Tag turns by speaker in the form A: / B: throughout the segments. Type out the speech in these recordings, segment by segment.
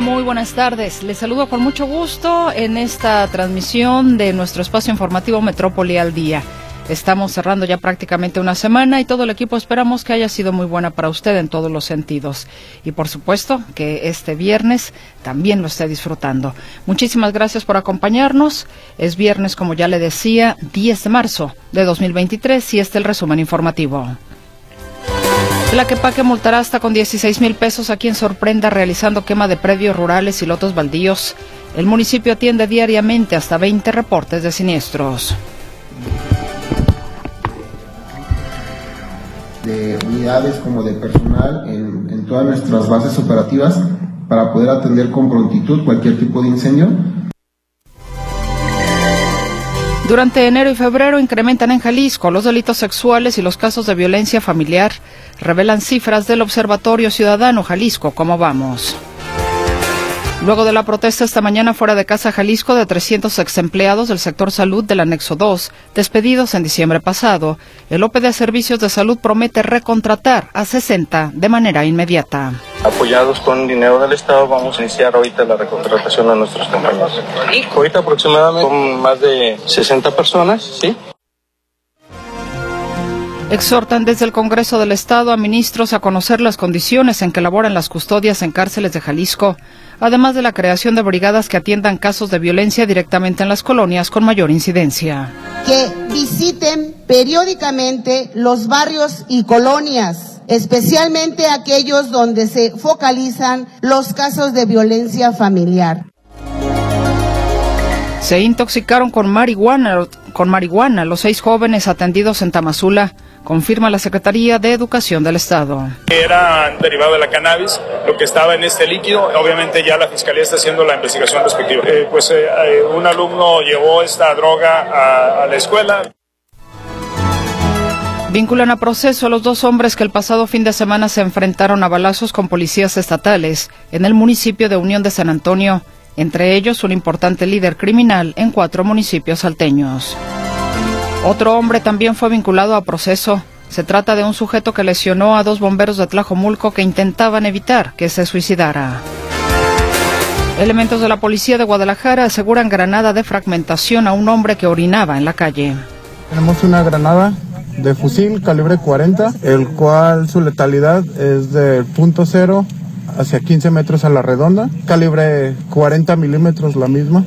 A: Muy buenas tardes. Les saludo con mucho gusto en esta transmisión de nuestro espacio informativo Metrópoli al Día. Estamos cerrando ya prácticamente una semana y todo el equipo esperamos que haya sido muy buena para usted en todos los sentidos. Y por supuesto que este viernes también lo esté disfrutando. Muchísimas gracias por acompañarnos. Es viernes, como ya le decía, 10 de marzo de 2023 y este es el resumen informativo. La Quepaque multará hasta con 16 mil pesos a quien sorprenda realizando quema de predios rurales y lotos baldíos. El municipio atiende diariamente hasta 20 reportes de siniestros.
B: de unidades como de personal en, todas nuestras bases operativas para poder atender con prontitud cualquier tipo de incendio.
A: Durante enero y febrero incrementan en Jalisco los delitos sexuales y los casos de violencia familiar, revelan cifras del Observatorio Ciudadano Jalisco. ¿Cómo vamos? Luego de la protesta esta mañana fuera de Casa Jalisco de 300 ex empleados del sector salud del anexo 2, despedidos en diciembre pasado, el OPE de Servicios de Salud promete recontratar a 60 de manera inmediata.
C: Apoyados con dinero del Estado, vamos a iniciar ahorita la recontratación de nuestros compañeros. Ahorita aproximadamente con más de 60 personas, ¿sí?
A: Exhortan desde el Congreso del Estado a ministros a conocer las condiciones en que laboran las custodias en cárceles de Jalisco, además de la creación de brigadas que atiendan casos de violencia directamente en las colonias con mayor incidencia.
D: Que visiten periódicamente los barrios y colonias, especialmente aquellos donde se focalizan los casos de violencia familiar.
A: Se intoxicaron con marihuana, con marihuana los seis jóvenes atendidos en Tamazula confirma la Secretaría de Educación del Estado.
E: Era derivado de la cannabis, lo que estaba en este líquido. Obviamente ya la Fiscalía está haciendo la investigación respectiva. Eh, pues eh, un alumno llevó esta droga a, a la escuela.
A: Vinculan a proceso a los dos hombres que el pasado fin de semana se enfrentaron a balazos con policías estatales en el municipio de Unión de San Antonio, entre ellos un importante líder criminal en cuatro municipios salteños. Otro hombre también fue vinculado a proceso. Se trata de un sujeto que lesionó a dos bomberos de Tlajomulco que intentaban evitar que se suicidara. Elementos de la policía de Guadalajara aseguran granada de fragmentación a un hombre que orinaba en la calle.
F: Tenemos una granada de fusil calibre 40, el cual su letalidad es de punto cero hacia 15 metros a la redonda, calibre 40 milímetros la misma.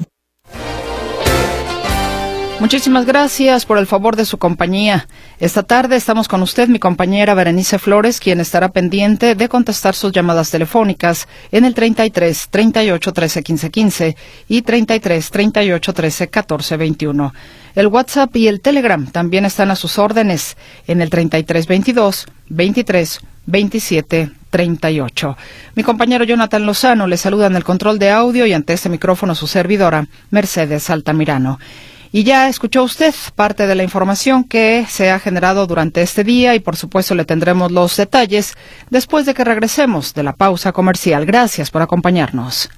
A: Muchísimas gracias por el favor de su compañía. Esta tarde estamos con usted, mi compañera Berenice Flores, quien estará pendiente de contestar sus llamadas telefónicas en el 33 38 13 15 15 y 33 38 13 14 21. El WhatsApp y el Telegram también están a sus órdenes en el 33 22 23 27 38. Mi compañero Jonathan Lozano le saluda en el control de audio y ante este micrófono su servidora, Mercedes Altamirano. Y ya escuchó usted parte de la información que se ha generado durante este día y por supuesto le tendremos los detalles después de que regresemos de la pausa comercial. Gracias por acompañarnos.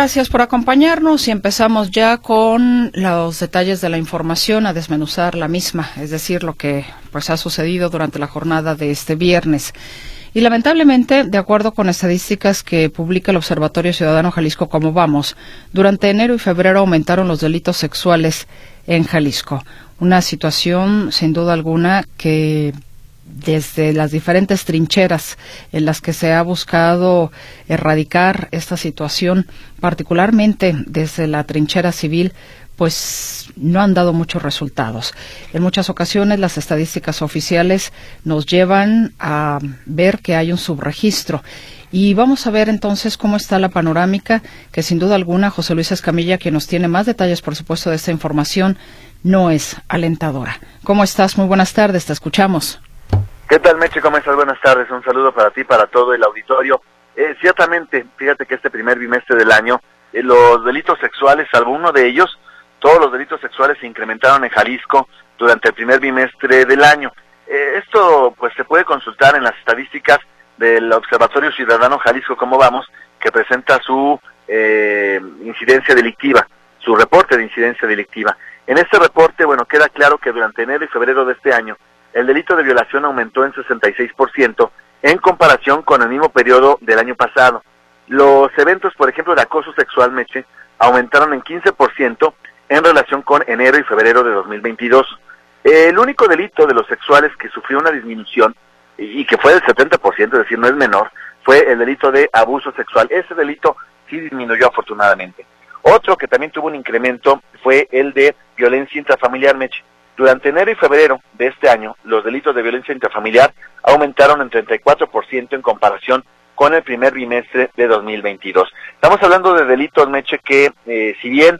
A: Gracias por acompañarnos y empezamos ya con los detalles de la información a desmenuzar la misma, es decir, lo que pues ha sucedido durante la jornada de este viernes. Y lamentablemente, de acuerdo con estadísticas que publica el Observatorio Ciudadano Jalisco Como Vamos, durante enero y febrero aumentaron los delitos sexuales en Jalisco. Una situación, sin duda alguna, que desde las diferentes trincheras en las que se ha buscado erradicar esta situación, particularmente desde la trinchera civil, pues no han dado muchos resultados. En muchas ocasiones las estadísticas oficiales nos llevan a ver que hay un subregistro Y vamos a ver entonces cómo está la panorámica, que sin duda alguna José Luis Escamilla, que nos tiene más detalles, por supuesto, de esta información, no es alentadora. ¿Cómo estás? Muy buenas tardes, te escuchamos.
G: ¿Qué tal, Meche? ¿Cómo estás? Buenas tardes. Un saludo para ti, para todo el auditorio. Eh, ciertamente, fíjate que este primer bimestre del año, eh, los delitos sexuales, salvo uno de ellos, todos los delitos sexuales se incrementaron en Jalisco durante el primer bimestre del año. Eh, esto, pues, se puede consultar en las estadísticas del Observatorio Ciudadano Jalisco, ¿cómo vamos?, que presenta su incidencia delictiva, su reporte de incidencia delictiva. En este reporte, bueno, queda claro que durante enero y febrero de este año, el delito de violación aumentó en 66% en comparación con el mismo periodo del año pasado. Los eventos, por ejemplo, de acoso sexual, Meche, aumentaron en 15% en relación con enero y febrero de 2022. El único delito de los sexuales que sufrió una disminución y que fue del 70%, es decir, no es menor, fue el delito de abuso sexual. Ese delito sí disminuyó afortunadamente. Otro que también tuvo un incremento fue el de violencia intrafamiliar, Meche. Durante enero y febrero de este año, los delitos de violencia intrafamiliar aumentaron en 34% en comparación con el primer bimestre de 2022. Estamos hablando de delitos, Meche, que eh, si bien,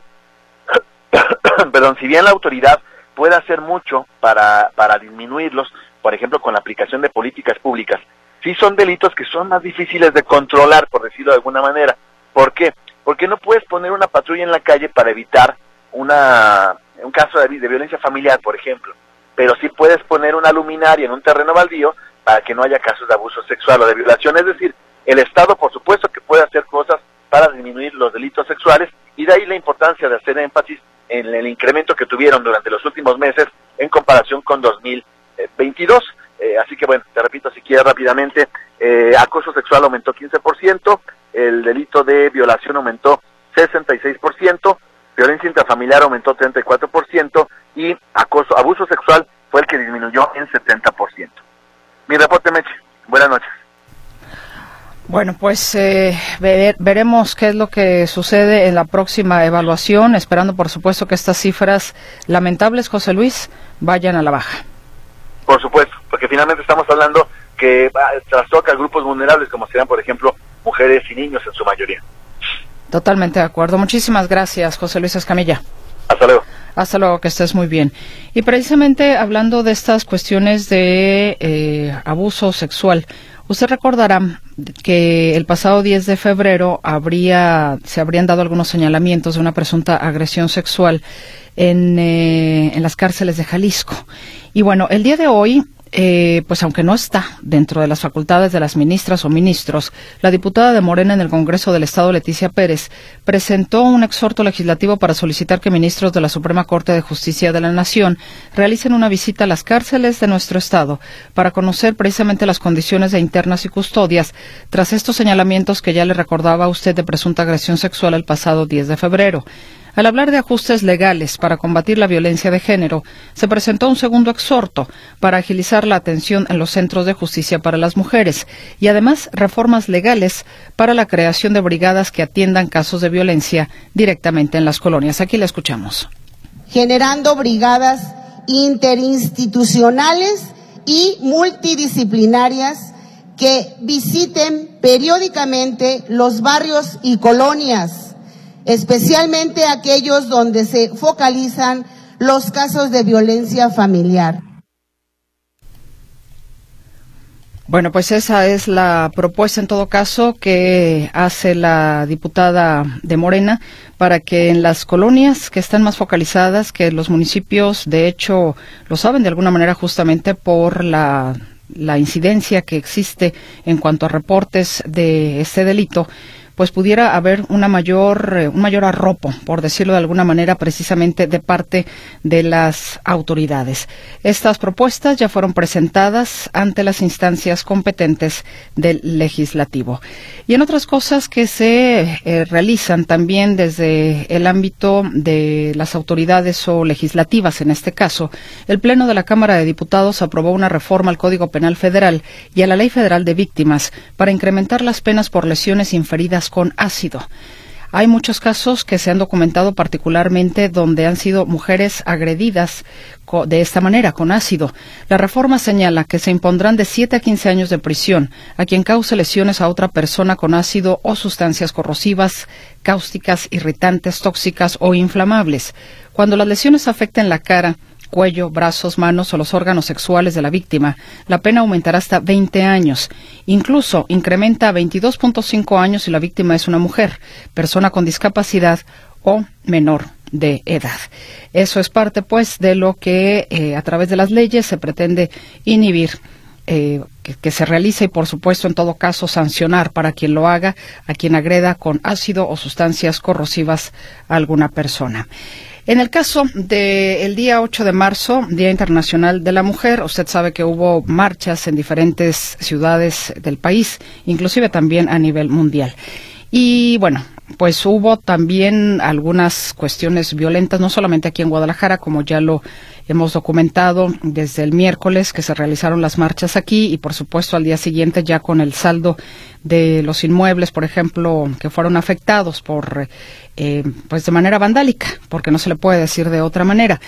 G: perdón, si bien la autoridad puede hacer mucho para, para disminuirlos, por ejemplo, con la aplicación de políticas públicas, sí son delitos que son más difíciles de controlar, por decirlo de alguna manera. ¿Por qué? Porque no puedes poner una patrulla en la calle para evitar una un caso de, violencia familiar, por ejemplo, pero sí puedes poner una luminaria en un terreno baldío para que no haya casos de abuso sexual o de violación. Es decir, el Estado, por supuesto, que puede hacer cosas para disminuir los delitos sexuales y de ahí la importancia de hacer énfasis en el incremento que tuvieron durante los últimos meses en comparación con 2022. Eh, así que bueno, te repito si quieres rápidamente, eh, acoso sexual aumentó 15%, el delito de violación aumentó 66%, violencia intrafamiliar aumentó 34% y acoso, abuso sexual fue el que disminuyó en 70%. Mi reporte, Meche. Buenas noches.
A: Bueno, pues eh, veremos qué es lo que sucede en la próxima evaluación, esperando por supuesto que estas cifras lamentables, José Luis, vayan a la baja.
G: Por supuesto, porque finalmente estamos hablando que trastoca a grupos vulnerables como serán, por ejemplo, mujeres y niños en su mayoría.
A: Totalmente de acuerdo. Muchísimas gracias, José Luis Escamilla.
G: Hasta luego.
A: Hasta luego, que estés muy bien. Y precisamente hablando de estas cuestiones de eh, abuso sexual, usted recordará que el pasado 10 de febrero habría, se habrían dado algunos señalamientos de una presunta agresión sexual en, eh, en las cárceles de Jalisco. Y bueno, el día de hoy eh, pues aunque no está dentro de las facultades de las ministras o ministros, la diputada de Morena en el Congreso del Estado, Leticia Pérez, presentó un exhorto legislativo para solicitar que ministros de la Suprema Corte de Justicia de la Nación realicen una visita a las cárceles de nuestro Estado para conocer precisamente las condiciones de internas y custodias tras estos señalamientos que ya le recordaba a usted de presunta agresión sexual el pasado 10 de febrero. Al hablar de ajustes legales para combatir la violencia de género, se presentó un segundo exhorto para agilizar la atención en los centros de justicia para las mujeres y además reformas legales para la creación de brigadas que atiendan casos de violencia directamente en las colonias. Aquí la escuchamos.
D: Generando brigadas interinstitucionales y multidisciplinarias que visiten periódicamente los barrios y colonias especialmente aquellos donde se focalizan los casos de violencia familiar.
A: Bueno, pues esa es la propuesta en todo caso que hace la diputada de Morena para que en las colonias que están más focalizadas, que los municipios de hecho lo saben de alguna manera justamente por la, la incidencia que existe en cuanto a reportes de este delito, pues pudiera haber una mayor, eh, un mayor arropo, por decirlo de alguna manera, precisamente de parte de las autoridades. Estas propuestas ya fueron presentadas ante las instancias competentes del legislativo. Y en otras cosas que se eh, realizan también desde el ámbito de las autoridades o legislativas, en este caso, el Pleno de la Cámara de Diputados aprobó una reforma al Código Penal Federal y a la Ley Federal de Víctimas para incrementar las penas por lesiones inferidas con ácido. Hay muchos casos que se han documentado particularmente donde han sido mujeres agredidas de esta manera, con ácido. La reforma señala que se impondrán de 7 a 15 años de prisión a quien cause lesiones a otra persona con ácido o sustancias corrosivas, cáusticas, irritantes, tóxicas o inflamables. Cuando las lesiones afecten la cara, cuello, brazos, manos o los órganos sexuales de la víctima, la pena aumentará hasta 20 años. Incluso incrementa a 22.5 años si la víctima es una mujer, persona con discapacidad o menor de edad. Eso es parte, pues, de lo que eh, a través de las leyes se pretende inhibir. Eh, que, que, se realice y, por supuesto, en todo caso, sancionar para quien lo haga, a quien agreda con ácido o sustancias corrosivas a alguna persona. En el caso del día 8 de marzo, Día Internacional de la Mujer, usted sabe que hubo marchas en diferentes ciudades del país, inclusive también a nivel mundial. Y bueno, pues hubo también algunas cuestiones violentas, no solamente aquí en Guadalajara, como ya lo hemos documentado desde el miércoles que se realizaron las marchas aquí y por supuesto al día siguiente ya con el saldo de los inmuebles, por ejemplo, que fueron afectados por eh, pues de manera vandálica, porque no se le puede decir de otra manera.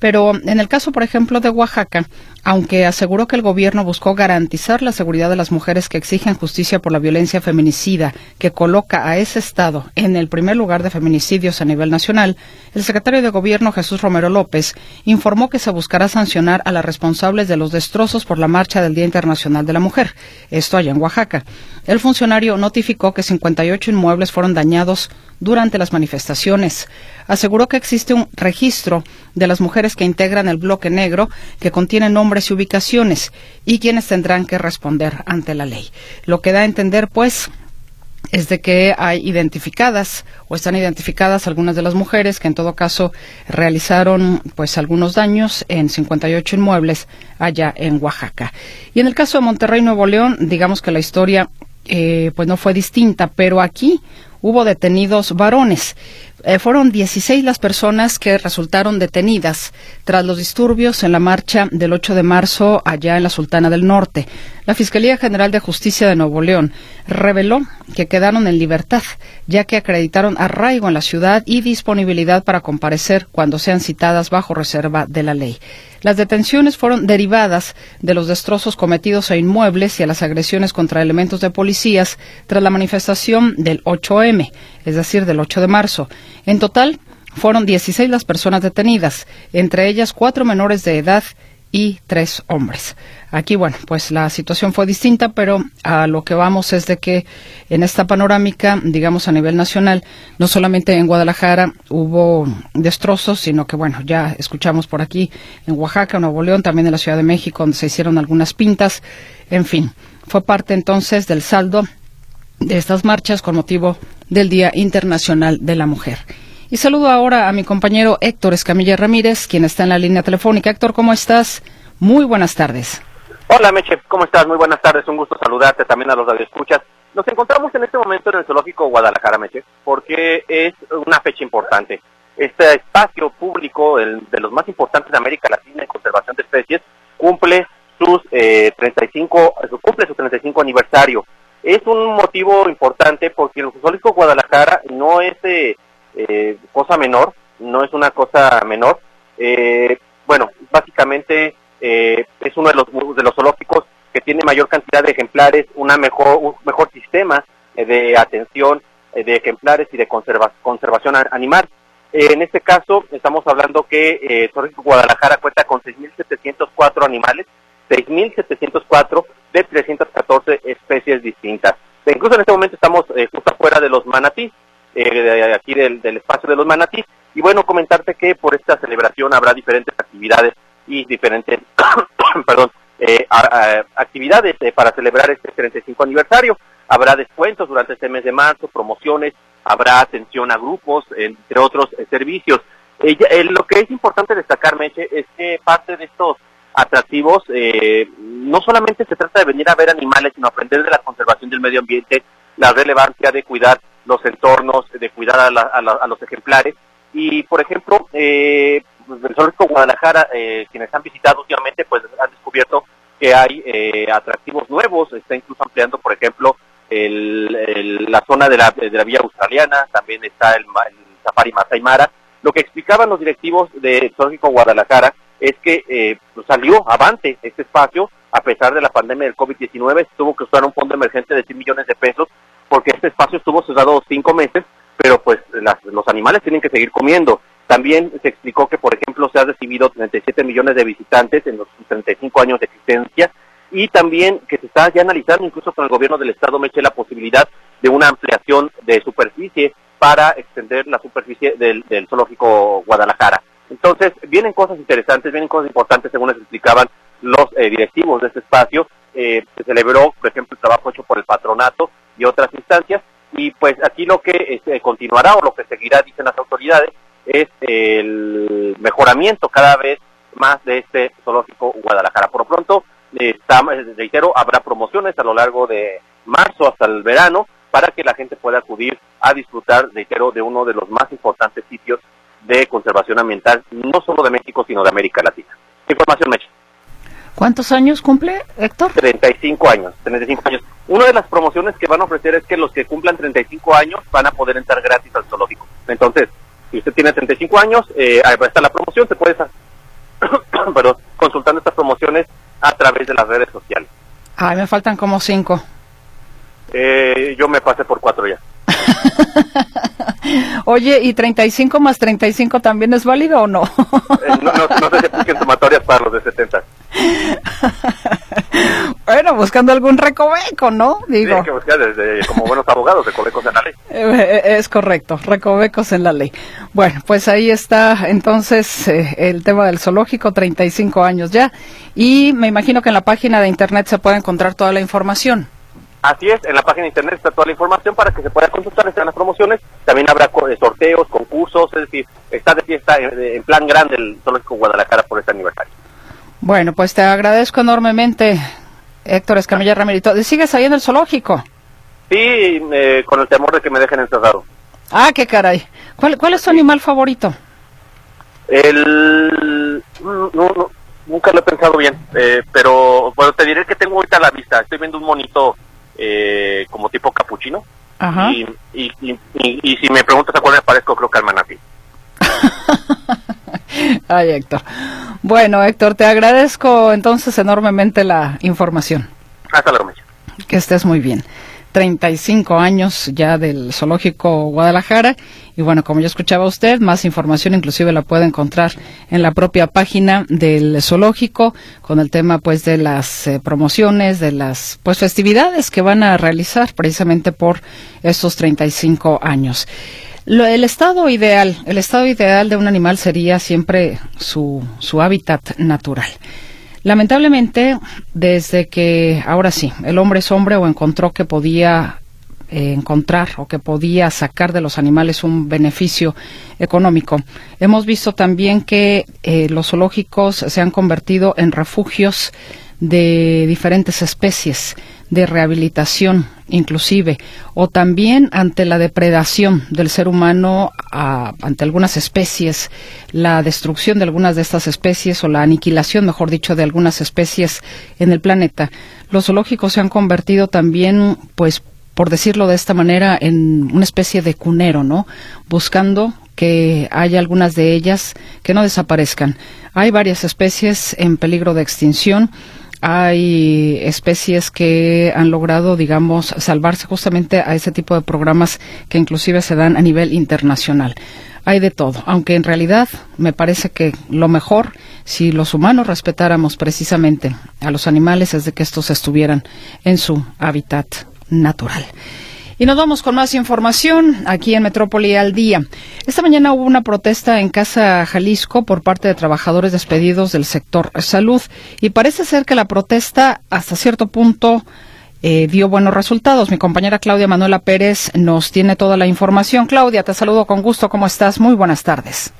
A: Pero en el caso, por ejemplo, de Oaxaca, aunque aseguró que el gobierno buscó garantizar la seguridad de las mujeres que exigen justicia por la violencia feminicida, que coloca a ese estado en el primer lugar de feminicidios a nivel nacional, el secretario de Gobierno Jesús Romero López informó que se buscará sancionar a las responsables de los destrozos por la marcha del Día Internacional de la Mujer, esto allá en Oaxaca. El funcionario notificó que 58 inmuebles fueron dañados durante las manifestaciones. Aseguró que existe un registro de las mujeres que integran el bloque negro que contiene nombres y ubicaciones y quienes tendrán que responder ante la ley. Lo que da a entender, pues, es de que hay identificadas o están identificadas algunas de las mujeres que en todo caso realizaron pues algunos daños en 58 inmuebles allá en Oaxaca. Y en el caso de Monterrey Nuevo León, digamos que la historia eh, pues no fue distinta, pero aquí hubo detenidos varones. Eh, fueron 16 las personas que resultaron detenidas tras los disturbios en la marcha del 8 de marzo allá en la Sultana del Norte. La Fiscalía General de Justicia de Nuevo León reveló que quedaron en libertad, ya que acreditaron arraigo en la ciudad y disponibilidad para comparecer cuando sean citadas bajo reserva de la ley. Las detenciones fueron derivadas de los destrozos cometidos a inmuebles y a las agresiones contra elementos de policías tras la manifestación del 8M, es decir, del 8 de marzo. En total, fueron 16 las personas detenidas, entre ellas cuatro menores de edad y tres hombres. Aquí, bueno, pues la situación fue distinta, pero a lo que vamos es de que en esta panorámica, digamos a nivel nacional, no solamente en Guadalajara hubo destrozos, sino que, bueno, ya escuchamos por aquí en Oaxaca, Nuevo León, también en la Ciudad de México, donde se hicieron algunas pintas. En fin, fue parte entonces del saldo de estas marchas con motivo del Día Internacional de la Mujer. Y saludo ahora a mi compañero Héctor Escamilla Ramírez, quien está en la línea telefónica. Héctor, ¿cómo estás? Muy buenas tardes.
H: Hola Meche, ¿cómo estás? Muy buenas tardes, un gusto saludarte también a los radioescuchas. Nos encontramos en este momento en el Zoológico Guadalajara, Meche, porque es una fecha importante. Este espacio público, el de los más importantes de América Latina en conservación de especies, cumple sus eh, 35, cumple su 35 aniversario. Es un motivo importante porque el Zoológico Guadalajara no es eh, eh, cosa menor, no es una cosa menor. Eh, bueno, básicamente eh, es uno de los, de los zoológicos que tiene mayor cantidad de ejemplares, una mejor, un mejor sistema eh, de atención eh, de ejemplares y de conserva, conservación animal. en este caso, estamos hablando que eh, Zoológico Guadalajara cuenta con 6.704 animales, 6.704 de 314 especies distintas. Incluso en este momento estamos justo afuera de los manatís, de aquí del, del espacio de los manatís, y bueno, comentarte que por esta celebración habrá diferentes actividades y diferentes perdón, eh, a, a, actividades eh, para celebrar este 35 aniversario. Habrá descuentos durante este mes de marzo, promociones, habrá atención a grupos, entre otros eh, servicios. lo que es importante destacar, Meche, es que parte de estos atractivos no solamente se trata de venir a ver animales, sino aprender de la conservación del medio ambiente, la relevancia de cuidar los entornos, de cuidar a, la, a, la, a los ejemplares. Y, por ejemplo, eh, del Zoológico Guadalajara, eh, quienes han visitado últimamente, pues han descubierto que hay eh, atractivos nuevos, está incluso ampliando, por ejemplo, la zona de la, de la Villa Australiana, también está el, Safari Masai Mara. Lo que explicaban los directivos de Zoológico Guadalajara es que eh, salió avante este espacio a pesar de la pandemia del COVID-19, tuvo que usar un fondo emergente de 100 millones de pesos porque este espacio estuvo cerrado cinco meses, pero pues los animales tienen que seguir comiendo. También se explicó que, por ejemplo, se ha recibido 37 millones de visitantes en los 35 años de existencia y también que se está ya analizando incluso con el gobierno del estado Meche la posibilidad de una ampliación de superficie para extender la superficie del, zoológico Guadalajara. Entonces, vienen cosas interesantes, vienen cosas importantes según les explicaban los eh, directivos de este espacio. Eh, se celebró, por ejemplo, el trabajo hecho por el patronato y otras instancias. Y pues aquí lo que este, continuará o lo que seguirá, dicen las autoridades, es el mejoramiento cada vez más de este zoológico Guadalajara. Por lo pronto, está, reitero, habrá promociones a lo largo de marzo hasta el verano para que la gente pueda acudir a disfrutar, reitero, de uno de los más importantes sitios de conservación ambiental, no solo de México, sino de América Latina. Información, Mecha.
A: ¿Cuántos años cumple, Héctor?
H: 35 años, 35 años. Una de las promociones que van a ofrecer es que los que cumplan 35 años van a poder entrar gratis al zoológico. Entonces, si usted tiene 35 años, eh, ahí está la promoción, se puede estar pero consultando estas promociones a través de las redes sociales.
A: Ay, me faltan como cinco.
H: Eh, yo me pasé por cuatro ya.
A: Oye, ¿y 35 más 35 también es válido o no?
H: Eh, no, no, no, sé si apliquen sumatorias para los de 70.
A: bueno, buscando algún recoveco, ¿no?
H: Digo. Sí, que buscar desde, como buenos abogados, recovecos en la ley.
A: Eh, es correcto, recovecos en la ley. Bueno, pues ahí está entonces el tema del zoológico, 35 años ya. Y me imagino que en la página de internet se puede encontrar toda la información.
H: Así es, en la página de internet está toda la información para que se pueda consultar, están las promociones, también habrá eh, sorteos, concursos, es decir, está de fiesta en, plan grande el Zoológico Guadalajara por este aniversario.
A: Bueno, pues te agradezco enormemente, Héctor Escamilla Ramírez. ¿Sigues ahí en el zoológico?
H: Sí, eh, con el temor de que me dejen encerrado.
A: Ah, qué caray. ¿Cuál, cuál es tu animal favorito?
H: El... No, nunca lo he pensado bien, eh, pero bueno, te diré que tengo ahorita a la vista. Estoy viendo un monito eh, como tipo capuchino. Y, y, y, si me preguntas a cuál me parezco, creo que al manatí.
A: Ay, Héctor. Bueno, Héctor, te agradezco entonces enormemente la información.
H: Hasta luego,
A: Que estés muy bien. 35 años ya del Zoológico Guadalajara. Y bueno, como ya escuchaba usted, más información inclusive la puede encontrar en la propia página del zoológico con el tema pues de las eh, promociones, de las pues festividades que van a realizar precisamente por estos 35 años. el estado ideal, el estado ideal de un animal sería siempre su, su hábitat natural. Lamentablemente, desde que ahora sí, el hombre es hombre o encontró que podía eh, encontrar o que podía sacar de los animales un beneficio económico. Hemos visto también que eh, los zoológicos se han convertido en refugios de diferentes especies de rehabilitación inclusive o también ante la depredación del ser humano ante algunas especies la destrucción de algunas de estas especies o la aniquilación mejor dicho de algunas especies en el planeta. Los zoológicos se han convertido también pues por decirlo de esta manera en una especie de cunero no buscando que haya algunas de ellas que no desaparezcan. Hay varias especies en peligro de extinción hay especies que han logrado, digamos, salvarse justamente a ese tipo de programas que inclusive se dan a nivel internacional. Hay de todo, aunque en realidad me parece que lo mejor, si los humanos respetáramos precisamente a los animales, es de que estos estuvieran en su hábitat natural. Y nos vamos con más información aquí en Metrópoli al día. Esta mañana hubo una protesta en Casa Jalisco por parte de trabajadores despedidos del sector salud y parece ser que la protesta hasta cierto punto eh, dio buenos resultados. Mi compañera Claudia Manuela Pérez nos tiene toda la información. Claudia, te saludo con gusto. ¿Cómo estás? Muy buenas tardes.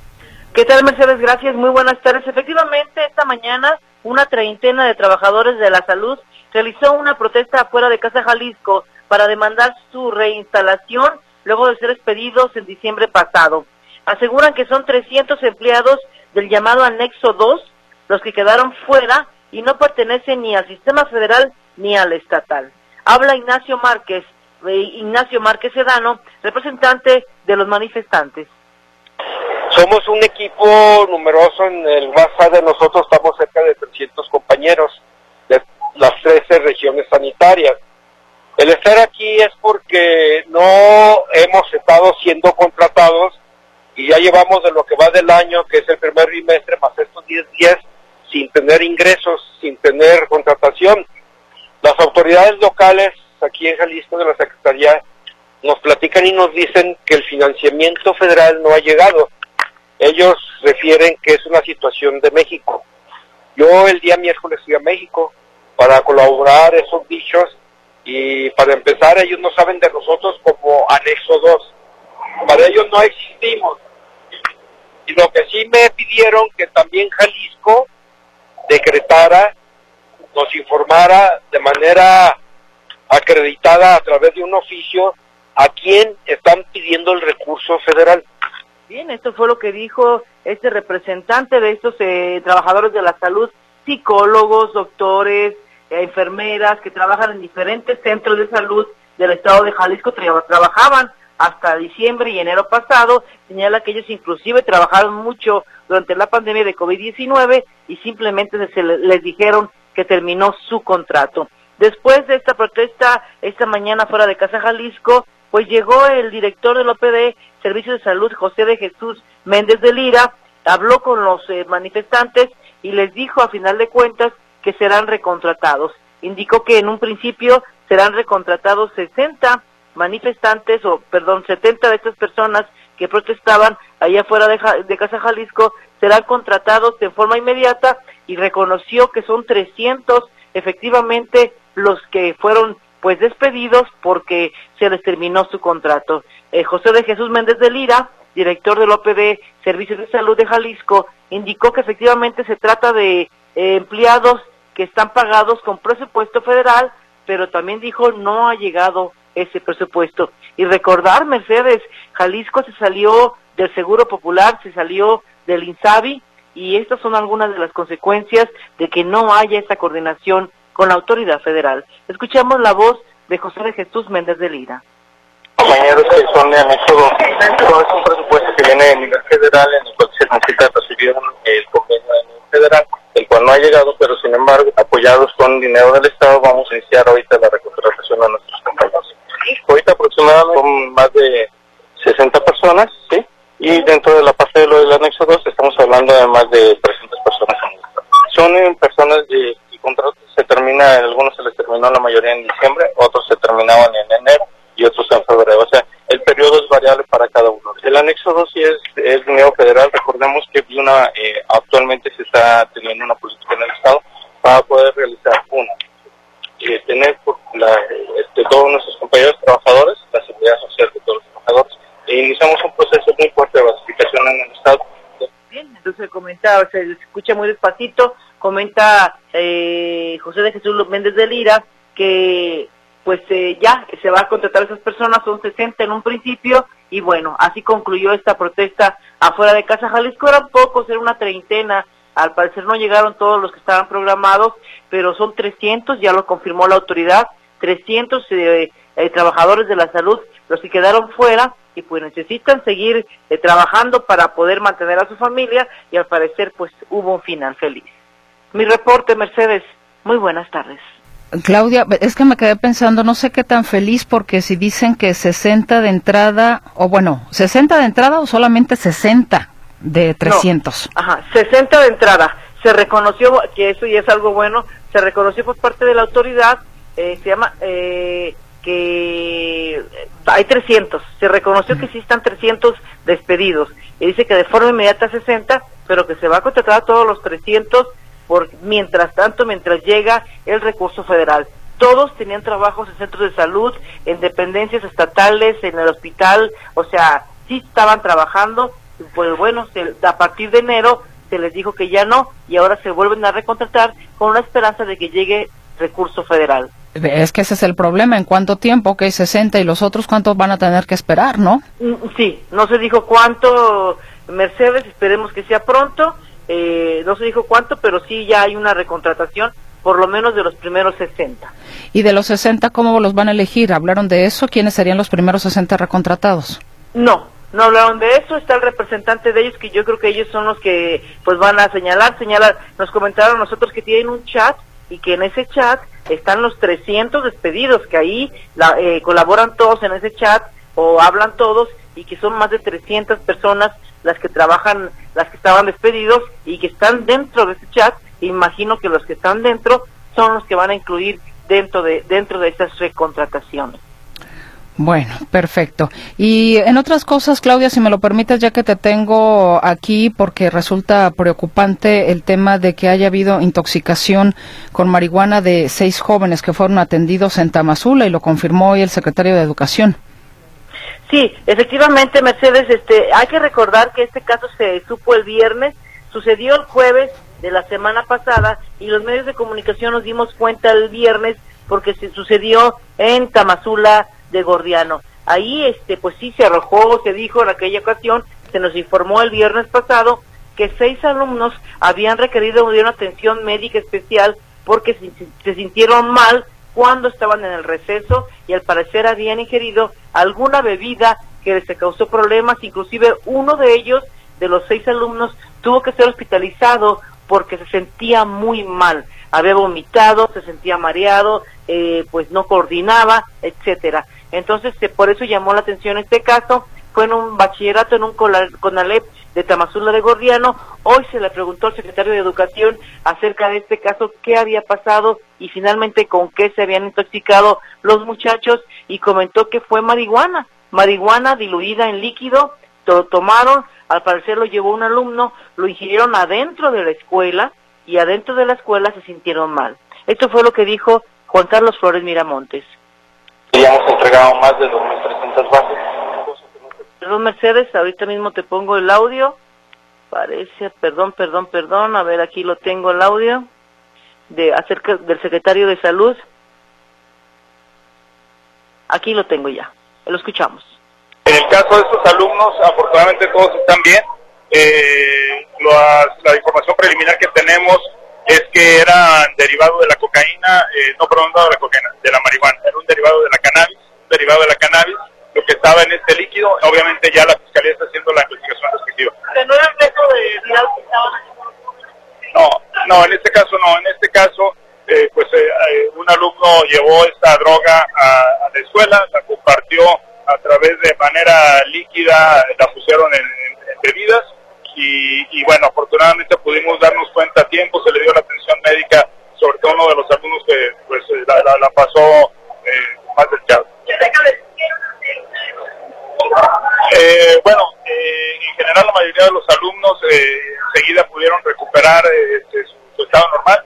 I: ¿Qué tal, Mercedes? Gracias. Muy buenas tardes. Efectivamente, esta mañana una treintena de trabajadores de la salud realizó una protesta afuera de Casa Jalisco para demandar su reinstalación luego de ser expedidos en diciembre pasado. Aseguran que son 300 empleados del llamado anexo 2 los que quedaron fuera y no pertenecen ni al sistema federal ni al estatal. Habla Ignacio Márquez, eh, Ignacio Márquez Sedano, representante de los manifestantes.
J: Somos un equipo numeroso, en el WhatsApp de nosotros estamos cerca de 300 compañeros de las 13 regiones sanitarias. El estar aquí es porque no hemos estado siendo contratados y ya llevamos de lo que va del año, que es el primer trimestre, más estos 10 días, sin tener ingresos, sin tener contratación. Las autoridades locales aquí en Jalisco de la Secretaría nos platican y nos dicen que el financiamiento federal no ha llegado ellos refieren que es una situación de México. Yo el día miércoles fui a México para colaborar esos dichos y para empezar ellos no saben de nosotros como anexo 2. Para ellos no existimos. Y lo que sí me pidieron que también Jalisco decretara, nos informara de manera acreditada a través de un oficio a quién están pidiendo el recurso federal.
I: Bien, esto fue lo que dijo este representante de estos eh, trabajadores de la salud, psicólogos, doctores, enfermeras que trabajan en diferentes centros de salud del estado de Jalisco, trabajaban hasta diciembre y enero pasado, señala que ellos inclusive trabajaron mucho durante la pandemia de COVID-19 y simplemente se les dijeron que terminó su contrato. Después de esta protesta, esta mañana fuera de Casa Jalisco, pues llegó el director del OPD, Servicio de Salud, José de Jesús Méndez de Lira, habló con los eh, manifestantes y les dijo a final de cuentas que serán recontratados. Indicó que en un principio serán recontratados 60 manifestantes, o perdón, 70 de estas personas que protestaban allá afuera de, de Casa Jalisco, serán contratados de forma inmediata y reconoció que son 300 efectivamente los que fueron pues despedidos porque se les terminó su contrato. Eh, José de Jesús Méndez de Lira, director del OPD Servicios de Salud de Jalisco, indicó que efectivamente se trata de eh, empleados que están pagados con presupuesto federal, pero también dijo no ha llegado ese presupuesto. Y recordar, Mercedes, Jalisco se salió del Seguro Popular, se salió del INSABI, y estas son algunas de las consecuencias de que no haya esa coordinación con la autoridad federal. Escuchamos la voz de José de Jesús Méndez de Lira.
C: Compañeros que son de anexo 2, todo es presupuesto que viene de nivel federal en el cual se necesita recibir el convenio federal, el cual no ha llegado, pero sin embargo, apoyados con dinero del Estado, vamos a iniciar ahorita la recontratación a nuestros compañeros. Ahorita aproximadamente son más de 60 personas, ¿sí? Y dentro de la parte de lo del anexo 2 estamos hablando de más de 300 personas. Son personas de contratos se termina, algunos se les terminó la mayoría en diciembre, otros se terminaban en enero y otros en febrero. O sea, el periodo es variable para cada uno. El anexo 2 sí es, es dinero federal. Recordemos que una, eh, actualmente se está teniendo una política en el Estado para poder realizar una. Eh, tener la, este, todos nuestros compañeros trabajadores, la seguridad social de todos los trabajadores. E iniciamos un proceso muy fuerte de basificación en el Estado.
I: Bien, entonces comentaba, se escucha muy despacito, comenta eh, José de Jesús Méndez de Lira que pues eh, ya se va a contratar a esas personas, son 60 en un principio, y bueno, así concluyó esta protesta afuera de Casa Jalisco, eran pocos, era una treintena, al parecer no llegaron todos los que estaban programados, pero son 300, ya lo confirmó la autoridad, 300 eh, eh, trabajadores de la salud, los que quedaron fuera, y pues necesitan seguir trabajando para poder mantener a su familia, y al parecer pues hubo un final feliz. Mi reporte, Mercedes. Muy buenas tardes.
A: Claudia, es que me quedé pensando, no sé qué tan feliz, porque si dicen que 60 de entrada, o bueno, 60 de entrada o solamente 60 de 300.
I: ajá, 60 de entrada. Se reconoció, que eso ya es algo bueno, se reconoció por parte de la autoridad, eh, se llama, eh, que hay 300. Se reconoció que sí están 300 despedidos. Y dice que de forma inmediata 60, pero que se va a contratar a todos los 300 por, mientras tanto, mientras llega el recurso federal. Todos tenían trabajos en centros de salud, en dependencias estatales, en el hospital, o sea, sí estaban trabajando, pues bueno, a partir de enero se les dijo que ya no y ahora se vuelven a recontratar con la esperanza de que llegue recurso federal.
A: Es que ese es el problema, ¿en cuánto tiempo? Que hay 60 y los otros cuántos van a tener que esperar, ¿no?
I: Mm, sí, no se dijo cuánto, Mercedes, esperemos que sea pronto eh, no se dijo cuánto, pero sí ya hay una recontratación por lo menos de los primeros 60.
A: ¿Y de los 60 cómo los van a elegir? ¿Hablaron de eso? ¿Quiénes serían los primeros 60 recontratados?
I: No, no hablaron de eso, está el representante de ellos que yo creo que ellos son los que pues van a señalar, señalar, nos comentaron nosotros que tienen un chat y que en ese chat están los 300 despedidos, que ahí la, eh, colaboran todos en ese chat o hablan todos y que son más de 300 personas las que trabajan, las que estaban despedidos y que están dentro de ese chat. Imagino que los que están dentro son los que van a incluir dentro de dentro de esas recontrataciones.
A: Bueno, perfecto. Y en otras cosas, Claudia, si me lo permites, ya que te tengo aquí, porque resulta preocupante el tema de que haya habido intoxicación con marihuana de seis jóvenes que fueron atendidos en Tamazula y lo confirmó hoy el secretario de Educación.
I: Sí, efectivamente, Mercedes, este, hay que recordar que este caso se supo el viernes, sucedió el jueves de la semana pasada y los medios de comunicación nos dimos cuenta el viernes porque se sucedió en Tamazula, de Gordiano. Ahí, este, pues sí se arrojó, se dijo en aquella ocasión, se nos informó el viernes pasado que seis alumnos habían requerido de una atención médica especial porque se, se sintieron mal cuando estaban en el receso y al parecer habían ingerido alguna bebida que les causó problemas, inclusive uno de ellos, de los seis alumnos, tuvo que ser hospitalizado porque se sentía muy mal, había vomitado, se sentía mareado, eh, pues no coordinaba, etcétera. Entonces, eh, por eso llamó la atención este caso. Fue en un bachillerato, en un CONALEP de Tamazula de Gordiano. Hoy se le preguntó al secretario de Educación acerca de este caso, qué había pasado y finalmente con qué se habían intoxicado los muchachos y comentó que fue marihuana, marihuana diluida en líquido, lo tomaron, al parecer lo llevó un alumno, lo ingirieron adentro de la escuela y adentro de la escuela se sintieron mal. Esto fue lo que dijo Juan Carlos Flores Miramontes.
C: Ya hemos entregado más de 2.300 bases.
I: Perdón, Mercedes, ahorita mismo te pongo el audio. Parece, perdón, perdón, perdón. A ver, aquí lo tengo el audio de acerca del secretario de Salud. Aquí lo tengo ya. Lo escuchamos.
E: En el caso de estos alumnos, afortunadamente todos están bien. Eh, la información preliminar que tenemos es que era derivado de la cocaína, eh, no, perdón, de la cocaína, de la marihuana, era un derivado de la cannabis, un derivado de la cannabis, lo que estaba en este líquido, obviamente ya la fiscalía está haciendo la investigación respectiva.
I: ¿No era el caso de que estaban
E: No, no, en este caso no, en este caso, eh, pues eh, un alumno llevó esta droga a, la escuela, la compartió a través de manera líquida, la pusieron en bebidas, y, bueno, afortunadamente pudimos darnos cuenta a tiempo, se le dio la atención médica, sobre todo uno de los alumnos que pues eh, la, pasó eh, más delicado. Eh, bueno, eh, en la mayoría de los alumnos eh, enseguida pudieron recuperar este, su, estado normal.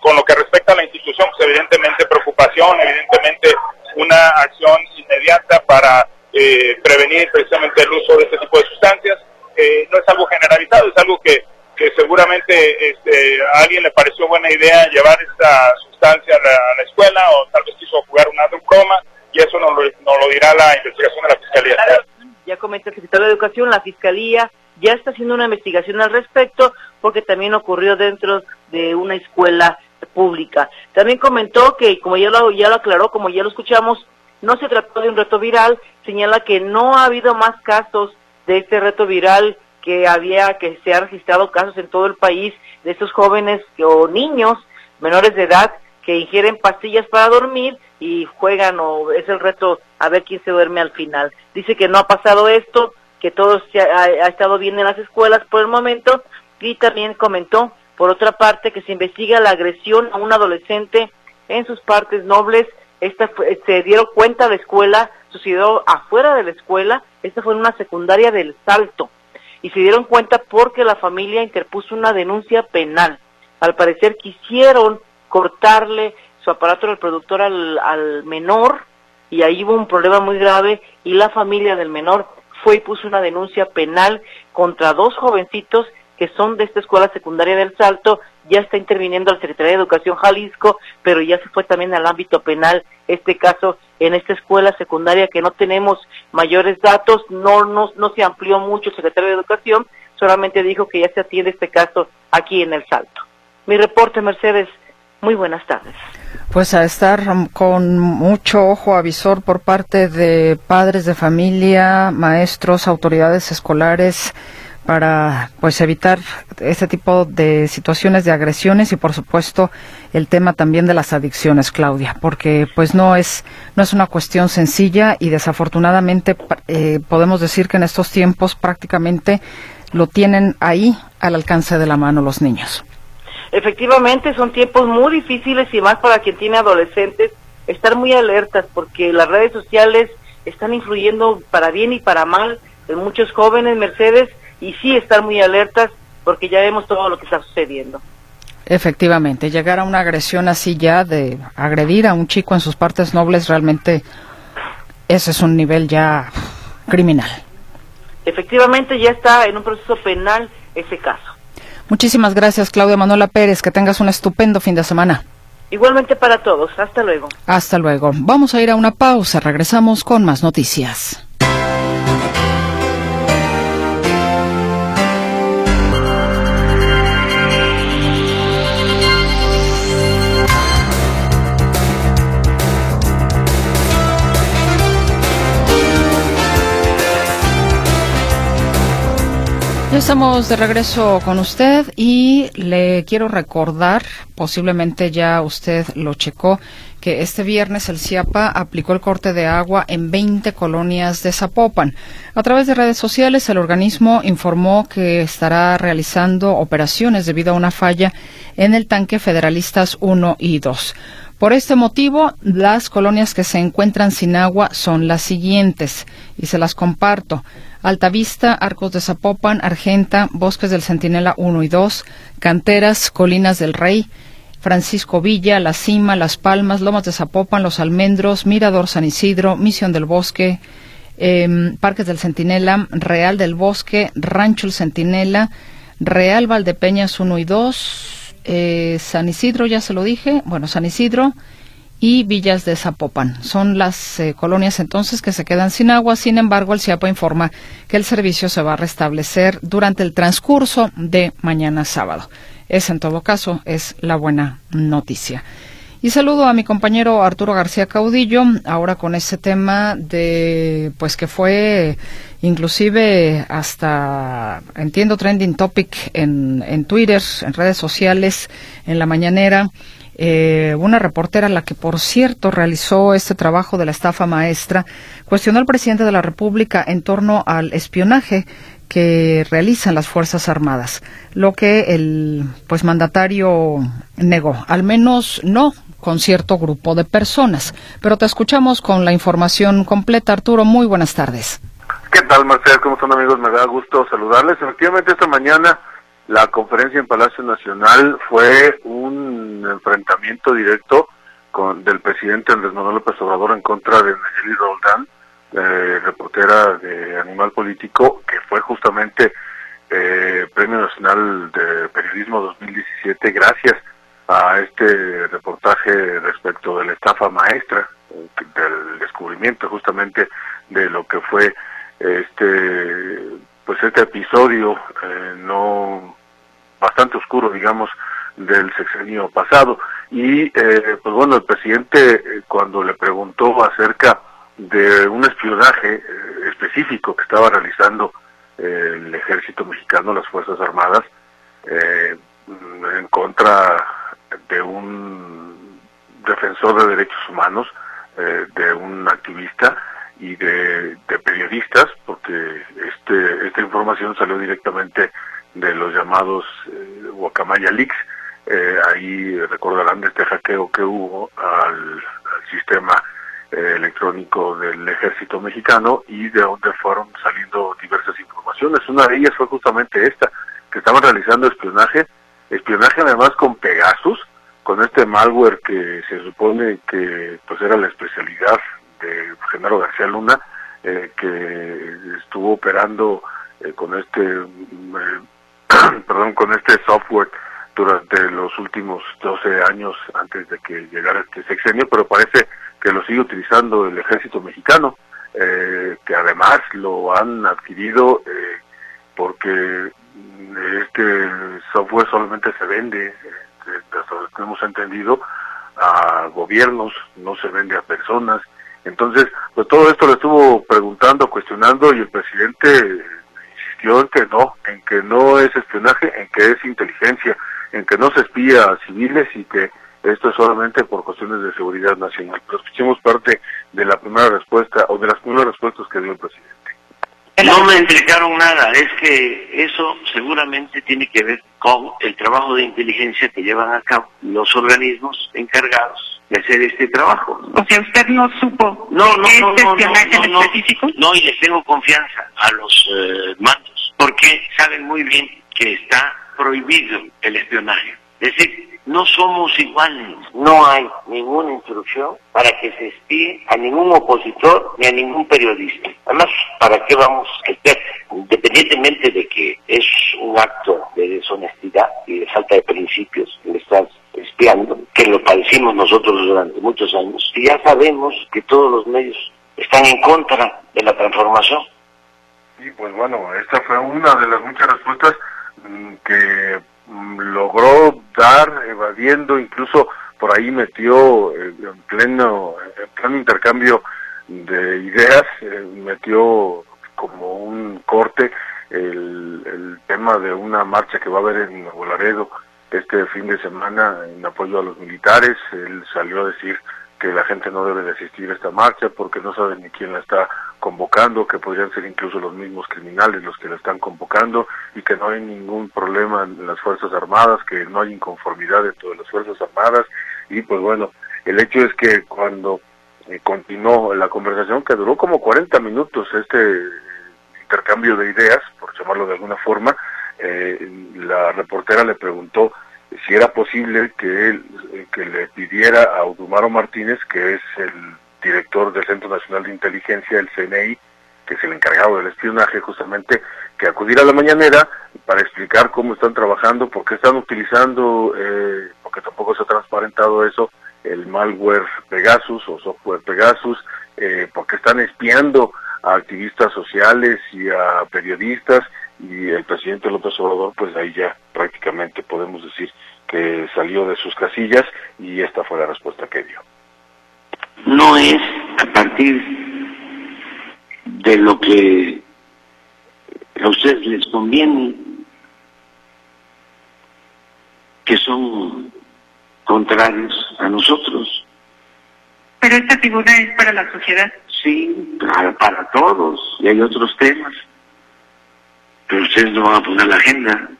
E: con lo que respecta a la institución, pues evidentemente preocupación, evidentemente una acción inmediata para prevenir precisamente el uso de este tipo de sustancias no es algo generalizado, es algo que, seguramente este, a alguien le pareció buena idea llevar esta sustancia a la, escuela o tal vez quiso jugar una broma y eso nos lo, lo dirá la investigación de la Fiscalía.
I: Ya comenta el secretario de Educación, la Fiscalía ya está haciendo una investigación al respecto porque también ocurrió dentro de una escuela pública. También comentó que, como ya lo, ya lo aclaró, como ya lo escuchamos, no se trató de un reto viral, señala que no ha habido más casos de este reto viral que había, que se han registrado casos en todo el país de estos jóvenes o niños menores de edad que ingieren pastillas para dormir y juegan o es el reto a ver quién se duerme al final. Dice que no ha pasado esto, que todo ha, ha estado bien en las escuelas por el momento y también comentó, por otra parte, que se investiga la agresión a un adolescente en sus partes nobles. Esta se dieron cuenta la escuela, sucedió afuera de la escuela esta fue en una secundaria del Salto. Y se dieron cuenta porque la familia interpuso una denuncia penal. Al parecer quisieron cortarle su aparato reproductor al, al menor y ahí hubo un problema muy grave y la familia del menor fue y puso una denuncia penal contra dos jovencitos que son de esta escuela secundaria del Salto, ya está interviniendo la Secretaría de Educación Jalisco, pero ya se fue también al ámbito penal este caso en esta escuela secundaria que no tenemos mayores datos, no, no, no se amplió mucho el secretario de Educación, solamente dijo que ya se atiende este caso aquí en el Salto. Mi reporte, Mercedes, Muy buenas tardes.
A: Pues a estar con mucho ojo avisor por parte de padres de familia, maestros, autoridades escolares para pues evitar ese tipo de situaciones de agresiones y por supuesto el tema también de las adicciones Claudia porque pues no es no es una cuestión sencilla y desafortunadamente eh, podemos decir que en estos tiempos prácticamente lo tienen ahí al alcance de la mano los niños
I: efectivamente son tiempos muy difíciles y más para quien tiene adolescentes estar muy alertas porque las redes sociales están influyendo para bien y para mal en muchos jóvenes Mercedes y sí estar muy alertas porque ya vemos todo lo que está sucediendo.
A: Efectivamente, llegar a una agresión así ya de agredir a un chico en sus partes nobles realmente ese es un nivel ya criminal.
I: Efectivamente, ya está en un proceso penal ese caso.
A: Muchísimas gracias, Claudia Manuela Pérez. Que tengas un estupendo fin de semana.
I: Igualmente para todos. Hasta luego.
A: Hasta luego. Vamos a ir a una pausa. Regresamos con más noticias. Ya estamos de regreso con usted y le quiero recordar, posiblemente ya usted lo checó, que este viernes el CIAPA aplicó el corte de agua en 20 colonias de Zapopan. A través de redes sociales, el organismo informó que estará realizando operaciones debido a una falla en el tanque Federalistas 1 y 2. Por este motivo, las colonias que se encuentran sin agua son las siguientes, y se las comparto. Altavista, Arcos de Zapopan, Argenta, Bosques del Centinela 1 y 2, Canteras, Colinas del Rey, Francisco Villa, La Cima, Las Palmas, Lomas de Zapopan, Los Almendros, Mirador San Isidro, Misión del Bosque, em, Parques del Centinela, Real del Bosque, Rancho El Centinela, Real Valdepeñas 1 y 2, eh, San Isidro, ya se lo dije, bueno, San Isidro, y Villas de Zapopan. Son las eh, colonias entonces que se quedan sin agua. Sin embargo, el CIAPA informa que el servicio se va a restablecer durante el transcurso de mañana sábado. Esa, en todo caso, es la buena noticia. Y saludo a mi compañero Arturo García Caudillo, ahora con ese tema de, pues que fue inclusive hasta, entiendo, trending topic en, en Twitter, en redes sociales, en la mañanera, eh, una reportera, la que por cierto realizó este trabajo de la estafa maestra, cuestionó al presidente de la República en torno al espionaje que realizan las Fuerzas Armadas, lo que el pues mandatario negó, al menos no con cierto grupo de personas. Pero te escuchamos con la información completa. Arturo, muy buenas tardes.
K: ¿Qué tal, Marcel? ¿Cómo están, amigos? Me da gusto saludarles. Efectivamente, esta mañana la conferencia en Palacio Nacional fue un enfrentamiento directo con del presidente Andrés Manuel López Obrador en contra de Nayeli Roldán, eh, reportera de Animal Político, que fue justamente eh, Premio Nacional de Periodismo 2017 gracias a este reportaje respecto de la estafa maestra, del descubrimiento justamente de lo que fue este pues este episodio eh, no bastante oscuro digamos del sexenio pasado. Y eh, pues bueno el presidente eh, cuando le preguntó acerca de un espionaje específico que estaba realizando el ejército mexicano las fuerzas armadas en contra de un defensor de derechos humanos de un activista y de, periodistas, porque este, esta información salió directamente de los llamados eh, Guacamaya Leaks. Eh, ahí recordarán de este hackeo que hubo al, sistema eh, electrónico del ejército mexicano y de donde fueron saliendo diversas informaciones. Una de ellas fue justamente esta, que estaban realizando espionaje, espionaje además con Pegasus, con este malware que se supone que pues era la especialidad de Genaro García Luna, eh, que estuvo operando eh, con este eh, perdón con este software durante los últimos 12 años antes de que llegara este sexenio, pero parece que lo sigue utilizando el ejército mexicano, que además lo han adquirido porque este software solamente se vende hemos entendido, a gobiernos, no se vende a personas. Entonces, pues todo esto lo estuvo preguntando, cuestionando y el presidente insistió en que no, en que no es espionaje, en que es inteligencia, en que no se espía a civiles y que esto es solamente por cuestiones de seguridad nacional. Pero escuchemos parte de la primera respuesta o de las primeras respuestas que dio el presidente.
L: No me explicaron nada, es que eso seguramente tiene que ver con el trabajo de inteligencia que llevan a cabo los organismos encargados de hacer este trabajo.
M: O sea, usted no supo
L: no, no, no,
M: este
L: no,
M: espionaje
L: no, no,
M: específico.
L: No, y les tengo confianza a los eh, mandos, porque saben muy bien que está prohibido el espionaje. Es decir, no somos iguales. No hay ninguna instrucción para que se espíe a ningún opositor ni a ningún periodista. Además, ¿para qué vamos a estar? Independientemente de que es un acto de deshonestidad y de falta de principios le estás espiando, que lo padecimos nosotros durante muchos años, y ya sabemos que todos los medios están en contra de la transformación.
K: Y pues bueno, esta fue una de las muchas respuestas mm, que mm, logró dar evadiendo, incluso por ahí metió eh, en pleno, en pleno intercambio de ideas, eh, metió como un corte el, el tema de una marcha que va a haber en Nuevo Laredo este fin de semana en apoyo a los militares. Él salió a decir que la gente no debe de asistir a esta marcha porque no saben ni quién la está convocando, que podrían ser incluso los mismos criminales los que la están convocando y que no hay ningún problema en las Fuerzas Armadas, que no hay inconformidad dentro de las Fuerzas Armadas y pues bueno, el hecho es que cuando eh, continuó la conversación que duró como 40 minutos este intercambio de ideas, por llamarlo de alguna forma, eh, la reportera le preguntó si era posible que él eh, que le pidiera a Udumaro Martínez, que es el director del Centro Nacional de Inteligencia, el CNI, que es el encargado del espionaje, justamente, que acudiera a la mañanera para explicar cómo están trabajando, por qué están utilizando, eh, porque tampoco se ha transparentado eso, el malware Pegasus o software Pegasus, eh, porque están espiando a activistas sociales y a periodistas, y el presidente López Obrador, pues ahí ya prácticamente podemos decir que salió de sus casillas y esta fue la respuesta que dio.
L: No es a partir de lo que a ustedes les conviene, que son contrarios a nosotros.
M: Pero esta figura es para la sociedad.
L: Sí, para, para todos. Y hay otros temas. Pero ustedes no van a poner la agenda.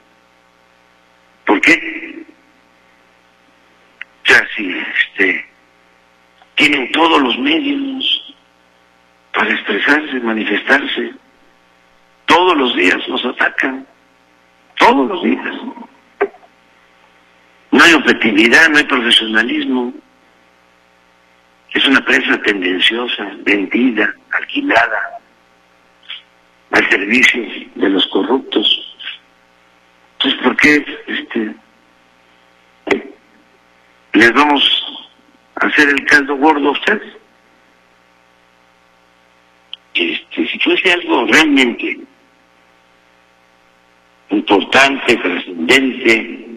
L: ¿Por qué? O sea, si este, tienen todos los medios para expresarse, manifestarse, todos los días nos atacan, todos los días. No hay objetividad, no hay profesionalismo. Es una prensa tendenciosa, vendida, alquilada, al servicio de los corruptos. Entonces, ¿por qué este, les vamos a hacer el caldo gordo a ustedes? Este, si fuese algo realmente importante, trascendente,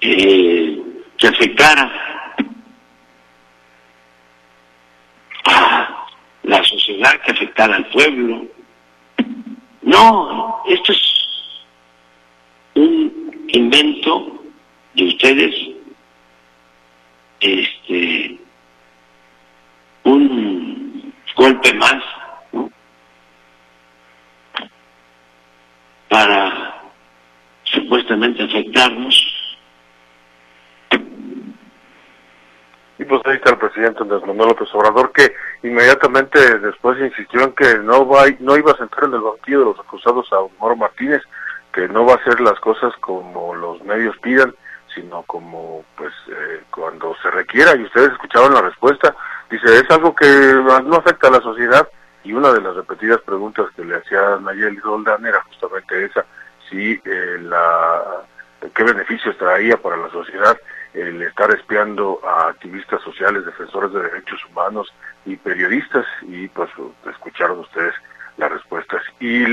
L: eh, que afectara a la sociedad, que afectara al pueblo. No, esto es un invento de ustedes, este, un golpe más ¿no? para supuestamente afectarnos.
K: Y pues presidente Manuel López Obrador que inmediatamente después insistió en que no va no iba a sentar en el banquillo de los acusados a Moro Martínez, que no va a hacer las cosas como los medios pidan, sino como pues eh, cuando se requiera. Y ustedes escuchaban la respuesta, dice es algo que no afecta a la sociedad y una de las repetidas preguntas que le hacía Nayeli Roldán era justamente esa, si eh, la qué beneficios traía para la sociedad el estar espiando a activistas sociales, defensores de derechos humanos y periodistas y pues escucharon ustedes las respuestas. Y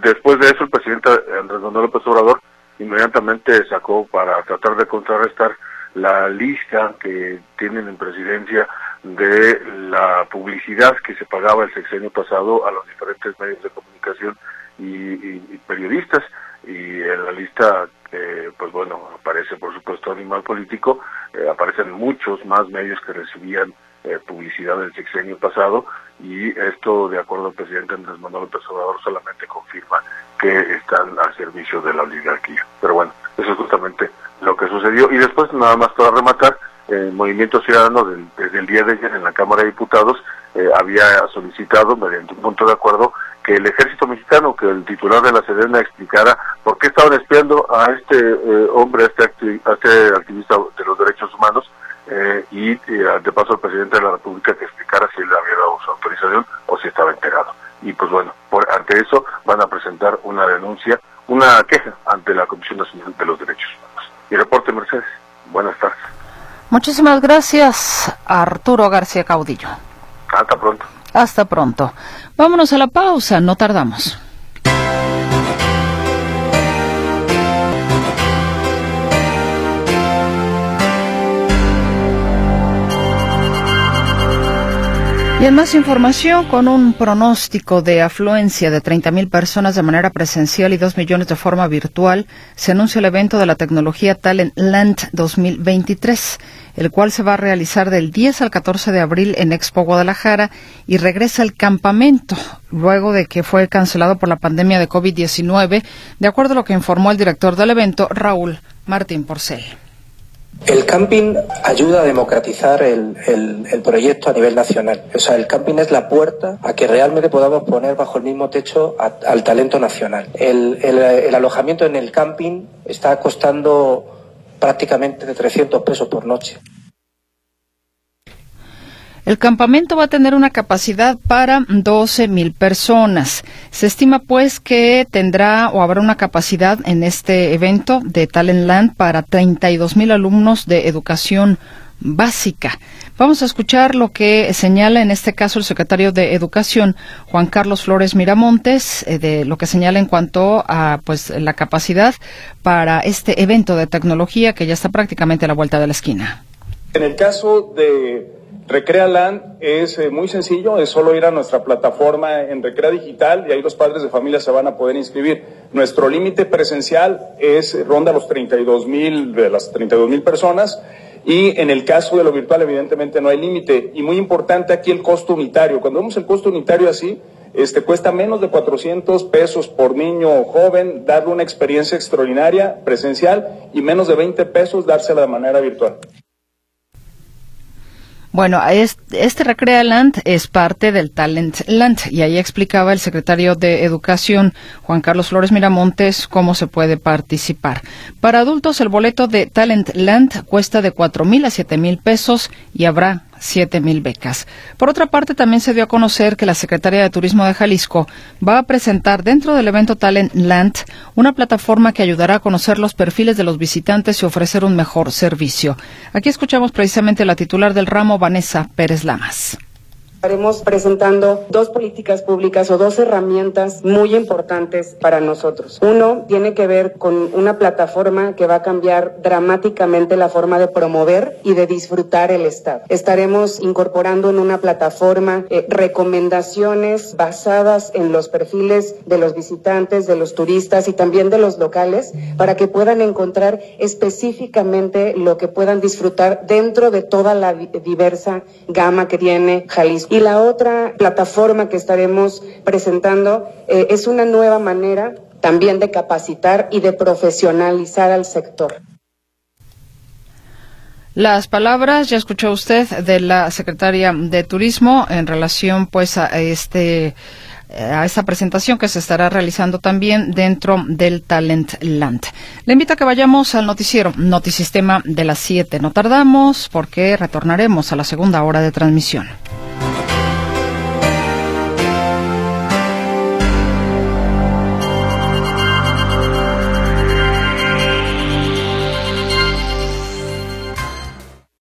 K: después de eso el presidente Andrés Manuel López Obrador inmediatamente sacó para tratar de contrarrestar la lista que tienen en presidencia de la publicidad que se pagaba el sexenio pasado a los diferentes medios de comunicación y, periodistas y en la lista eh, pues bueno aparece por supuesto Animal Político eh, aparecen muchos más medios que recibían eh, publicidad del sexenio pasado y esto de acuerdo al presidente Andrés Manuel López Obrador solamente confirma que están al servicio de la oligarquía. Pero bueno eso es justamente lo que sucedió. Y después nada más para rematar el Movimiento Ciudadano desde el día de ayer en la Cámara de Diputados eh, había solicitado, mediante un punto de acuerdo, que el ejército mexicano, que el titular de la Sedena explicara por qué estaban espiando a este eh, hombre, a este, a este activista de los derechos humanos, eh, y de paso al presidente de la República que explicara si él había dado su autorización o si estaba enterado. Y pues bueno, por, ante eso van a presentar una denuncia, una queja ante la Comisión Nacional de los Derechos Humanos. Y reporte Mercedes. Buenas tardes.
A: Muchísimas gracias, Arturo García Caudillo.
K: Hasta pronto.
A: Hasta pronto. Vámonos a la pausa, no tardamos. Y en más información, con un pronóstico de afluencia de 30.000 personas de manera presencial y 2 millones de forma virtual, se anuncia el evento de la tecnología Talent Land 2023, el cual se va a realizar del 10 al 14 de abril en Expo Guadalajara y regresa al campamento luego de que fue cancelado por la pandemia de COVID-19, de acuerdo a lo que informó el director del evento, Raúl Martín Porcel.
N: El camping ayuda a democratizar el, proyecto a nivel nacional. O sea, el camping es la puerta a que realmente podamos poner bajo el mismo techo al talento nacional. El, alojamiento en el camping está costando prácticamente de 300 pesos por noche.
A: El campamento va a tener una capacidad para 12.000 personas. Se estima pues que tendrá o habrá una capacidad en este evento de Talent Land para 32.000 alumnos de educación básica. Vamos a escuchar lo que señala en este caso el secretario de Educación, Juan Carlos Flores Miramontes, eh, de lo que señala en cuanto a pues la capacidad para este evento de tecnología que ya está prácticamente a la vuelta de la esquina.
O: En el caso de Recrealand es eh, muy sencillo, es solo ir a nuestra plataforma en Recrea Digital y ahí los padres de familia se van a poder inscribir. Nuestro límite presencial es ronda los 32 mil, de las 32 mil personas. Y en el caso de lo virtual, evidentemente no hay límite. Y muy importante aquí el costo unitario. Cuando vemos el costo unitario así, este, cuesta menos de 400 pesos por niño joven darle una experiencia extraordinaria presencial y menos de 20 pesos dársela de manera virtual.
A: Bueno, este Recrea Land es parte del Talent Land y ahí explicaba el secretario de Educación, Juan Carlos Flores Miramontes, cómo se puede participar. Para adultos, el boleto de Talent Land cuesta de cuatro mil a siete mil pesos y habrá siete mil becas. Por otra parte, también se dio a conocer que la Secretaría de Turismo de Jalisco va a presentar dentro del evento Talent Land una plataforma que ayudará a conocer los perfiles de los visitantes y ofrecer un mejor servicio. Aquí escuchamos precisamente la titular del ramo, Vanessa Pérez Lamas.
P: Estaremos presentando dos políticas públicas o dos herramientas muy importantes para nosotros. Uno tiene que ver con una plataforma que va a cambiar dramáticamente la forma de promover y de disfrutar el Estado. Estaremos incorporando en una plataforma eh, recomendaciones basadas en los perfiles de los visitantes, de los turistas y también de los locales para que puedan encontrar específicamente lo que puedan disfrutar dentro de toda la diversa gama que tiene Jalisco. Y la otra plataforma que estaremos presentando eh, es una nueva manera también de capacitar y de profesionalizar al sector.
A: Las palabras, ya escuchó usted, de la secretaria de Turismo en relación pues a este eh, a esta presentación que se estará realizando también dentro del Talent Land. Le invito a que vayamos al noticiero Notisistema de las 7. No tardamos porque retornaremos a la segunda hora de transmisión.